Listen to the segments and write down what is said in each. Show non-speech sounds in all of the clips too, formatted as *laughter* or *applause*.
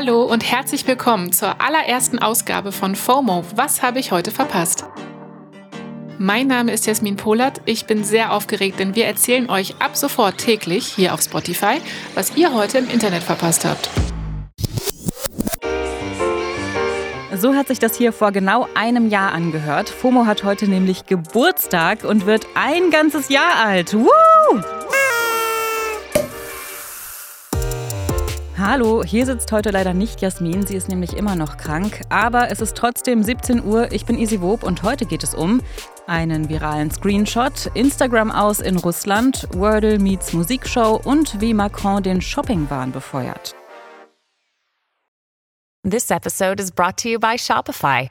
Hallo und herzlich willkommen zur allerersten Ausgabe von FOMO. Was habe ich heute verpasst? Mein Name ist Jasmin Polat. Ich bin sehr aufgeregt, denn wir erzählen euch ab sofort täglich hier auf Spotify, was ihr heute im Internet verpasst habt. So hat sich das hier vor genau einem Jahr angehört. FOMO hat heute nämlich Geburtstag und wird ein ganzes Jahr alt. Woo! Hallo, hier sitzt heute leider nicht Jasmin, sie ist nämlich immer noch krank. Aber es ist trotzdem 17 Uhr, ich bin Easy Wob und heute geht es um einen viralen Screenshot, Instagram aus in Russland, Wordle meets Musikshow und wie Macron den Shoppingwahn befeuert. This episode is brought to you by Shopify.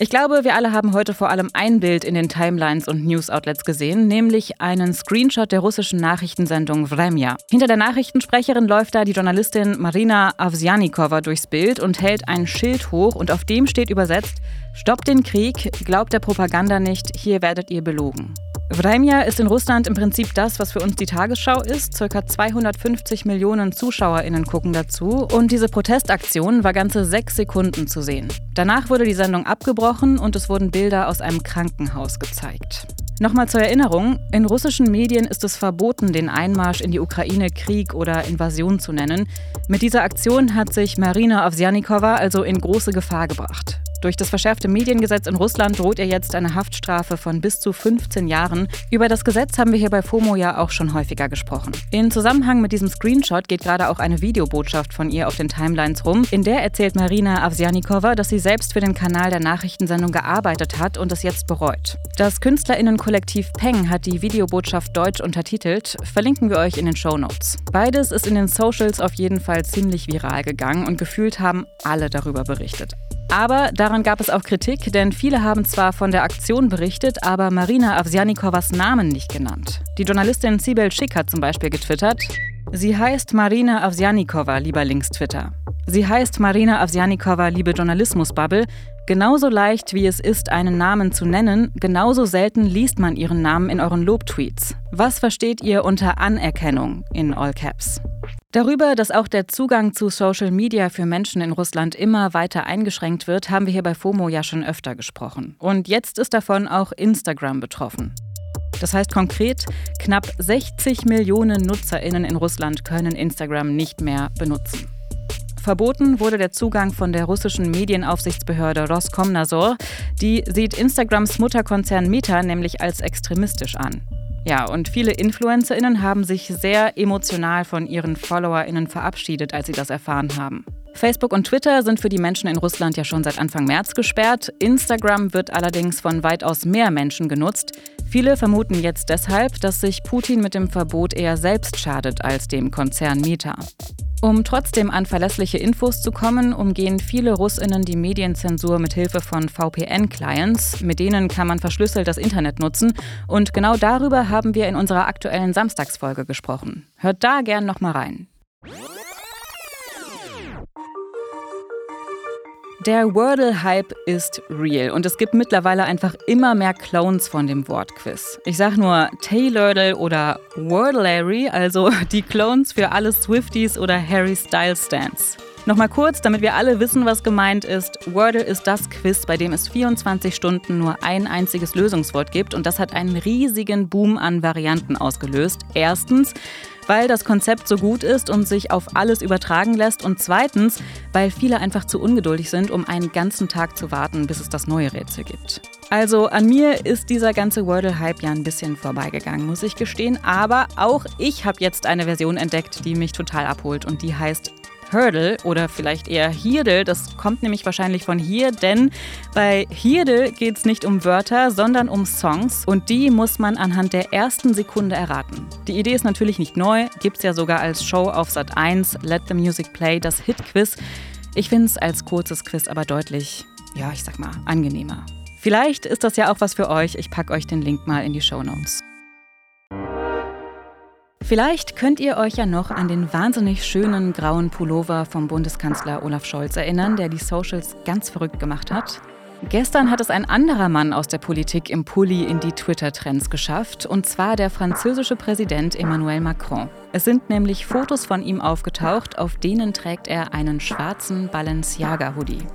Ich glaube, wir alle haben heute vor allem ein Bild in den Timelines und News-Outlets gesehen, nämlich einen Screenshot der russischen Nachrichtensendung Vremya. Hinter der Nachrichtensprecherin läuft da die Journalistin Marina Avsjanikova durchs Bild und hält ein Schild hoch und auf dem steht übersetzt: Stoppt den Krieg, glaubt der Propaganda nicht, hier werdet ihr belogen. Vremya ist in Russland im Prinzip das, was für uns die Tagesschau ist. Circa 250 Millionen ZuschauerInnen gucken dazu. Und diese Protestaktion war ganze sechs Sekunden zu sehen. Danach wurde die Sendung abgebrochen und es wurden Bilder aus einem Krankenhaus gezeigt. Nochmal zur Erinnerung, in russischen Medien ist es verboten, den Einmarsch in die Ukraine Krieg oder Invasion zu nennen. Mit dieser Aktion hat sich Marina Avsjanikova also in große Gefahr gebracht. Durch das verschärfte Mediengesetz in Russland droht ihr jetzt eine Haftstrafe von bis zu 15 Jahren. Über das Gesetz haben wir hier bei FOMO ja auch schon häufiger gesprochen. In Zusammenhang mit diesem Screenshot geht gerade auch eine Videobotschaft von ihr auf den Timelines rum. In der erzählt Marina Avsjanikova, dass sie selbst für den Kanal der Nachrichtensendung gearbeitet hat und es jetzt bereut. Das Künstlerinnenkollektiv Peng hat die Videobotschaft deutsch untertitelt. Verlinken wir euch in den Show Notes. Beides ist in den Socials auf jeden Fall ziemlich viral gegangen und gefühlt haben alle darüber berichtet. Aber daran gab es auch Kritik, denn viele haben zwar von der Aktion berichtet, aber Marina Avsjanikowas Namen nicht genannt. Die Journalistin Sibel Schick hat zum Beispiel getwittert, Sie heißt Marina Avsjanikova, lieber Links-Twitter. Sie heißt Marina Avsjanikova, liebe Journalismusbubble. Genauso leicht wie es ist, einen Namen zu nennen, genauso selten liest man ihren Namen in euren Lobtweets. Was versteht ihr unter Anerkennung in All Caps? Darüber, dass auch der Zugang zu Social Media für Menschen in Russland immer weiter eingeschränkt wird, haben wir hier bei FOMO ja schon öfter gesprochen. Und jetzt ist davon auch Instagram betroffen. Das heißt konkret, knapp 60 Millionen Nutzerinnen in Russland können Instagram nicht mehr benutzen. Verboten wurde der Zugang von der russischen Medienaufsichtsbehörde Roskomnadzor. Die sieht Instagrams Mutterkonzern Meta nämlich als extremistisch an. Ja, und viele InfluencerInnen haben sich sehr emotional von ihren FollowerInnen verabschiedet, als sie das erfahren haben. Facebook und Twitter sind für die Menschen in Russland ja schon seit Anfang März gesperrt. Instagram wird allerdings von weitaus mehr Menschen genutzt. Viele vermuten jetzt deshalb, dass sich Putin mit dem Verbot eher selbst schadet als dem Konzern Meta. Um trotzdem an verlässliche Infos zu kommen, umgehen viele Russinnen die Medienzensur mit Hilfe von VPN-Clients. Mit denen kann man verschlüsselt das Internet nutzen. Und genau darüber haben wir in unserer aktuellen Samstagsfolge gesprochen. Hört da gern noch mal rein. Der Wordle-Hype ist real und es gibt mittlerweile einfach immer mehr Clones von dem Wortquiz. Ich sag nur Taylordle oder Wordleary, also *laughs* die Clones für alle Swifties oder Harry Styles Stands. Nochmal kurz, damit wir alle wissen, was gemeint ist. Wordle ist das Quiz, bei dem es 24 Stunden nur ein einziges Lösungswort gibt und das hat einen riesigen Boom an Varianten ausgelöst. Erstens, weil das Konzept so gut ist und sich auf alles übertragen lässt und zweitens, weil viele einfach zu ungeduldig sind, um einen ganzen Tag zu warten, bis es das neue Rätsel gibt. Also an mir ist dieser ganze Wordle-Hype ja ein bisschen vorbeigegangen, muss ich gestehen, aber auch ich habe jetzt eine Version entdeckt, die mich total abholt und die heißt Hurdle oder vielleicht eher Hirdel. Das kommt nämlich wahrscheinlich von hier, denn bei Hirdel geht es nicht um Wörter, sondern um Songs und die muss man anhand der ersten Sekunde erraten. Die Idee ist natürlich nicht neu, gibt es ja sogar als Show auf Sat 1, Let the Music Play, das Hit-Quiz. Ich finde es als kurzes Quiz aber deutlich, ja, ich sag mal, angenehmer. Vielleicht ist das ja auch was für euch. Ich packe euch den Link mal in die Show Notes. Vielleicht könnt ihr euch ja noch an den wahnsinnig schönen grauen Pullover vom Bundeskanzler Olaf Scholz erinnern, der die Socials ganz verrückt gemacht hat. Gestern hat es ein anderer Mann aus der Politik im Pulli in die Twitter-Trends geschafft, und zwar der französische Präsident Emmanuel Macron. Es sind nämlich Fotos von ihm aufgetaucht, auf denen trägt er einen schwarzen Balenciaga-Hoodie.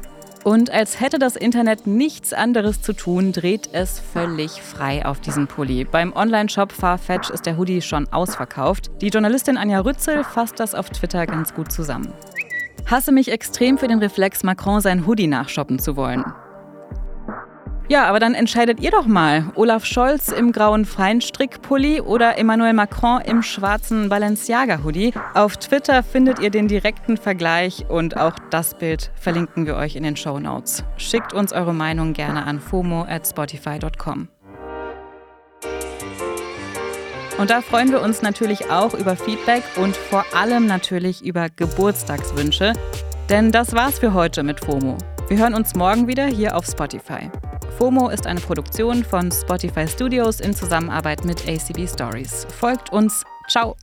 Und als hätte das Internet nichts anderes zu tun, dreht es völlig frei auf diesen Pulli. Beim Online-Shop Farfetch ist der Hoodie schon ausverkauft. Die Journalistin Anja Rützel fasst das auf Twitter ganz gut zusammen. Hasse mich extrem für den Reflex, Macron sein Hoodie nachshoppen zu wollen. Ja, aber dann entscheidet ihr doch mal. Olaf Scholz im grauen Feinstrickpulli oder Emmanuel Macron im schwarzen Balenciaga-Hoodie. Auf Twitter findet ihr den direkten Vergleich und auch das Bild verlinken wir euch in den Show Notes. Schickt uns eure Meinung gerne an fomo at spotify.com. Und da freuen wir uns natürlich auch über Feedback und vor allem natürlich über Geburtstagswünsche. Denn das war's für heute mit FOMO. Wir hören uns morgen wieder hier auf Spotify. FOMO ist eine Produktion von Spotify Studios in Zusammenarbeit mit ACB Stories. Folgt uns. Ciao.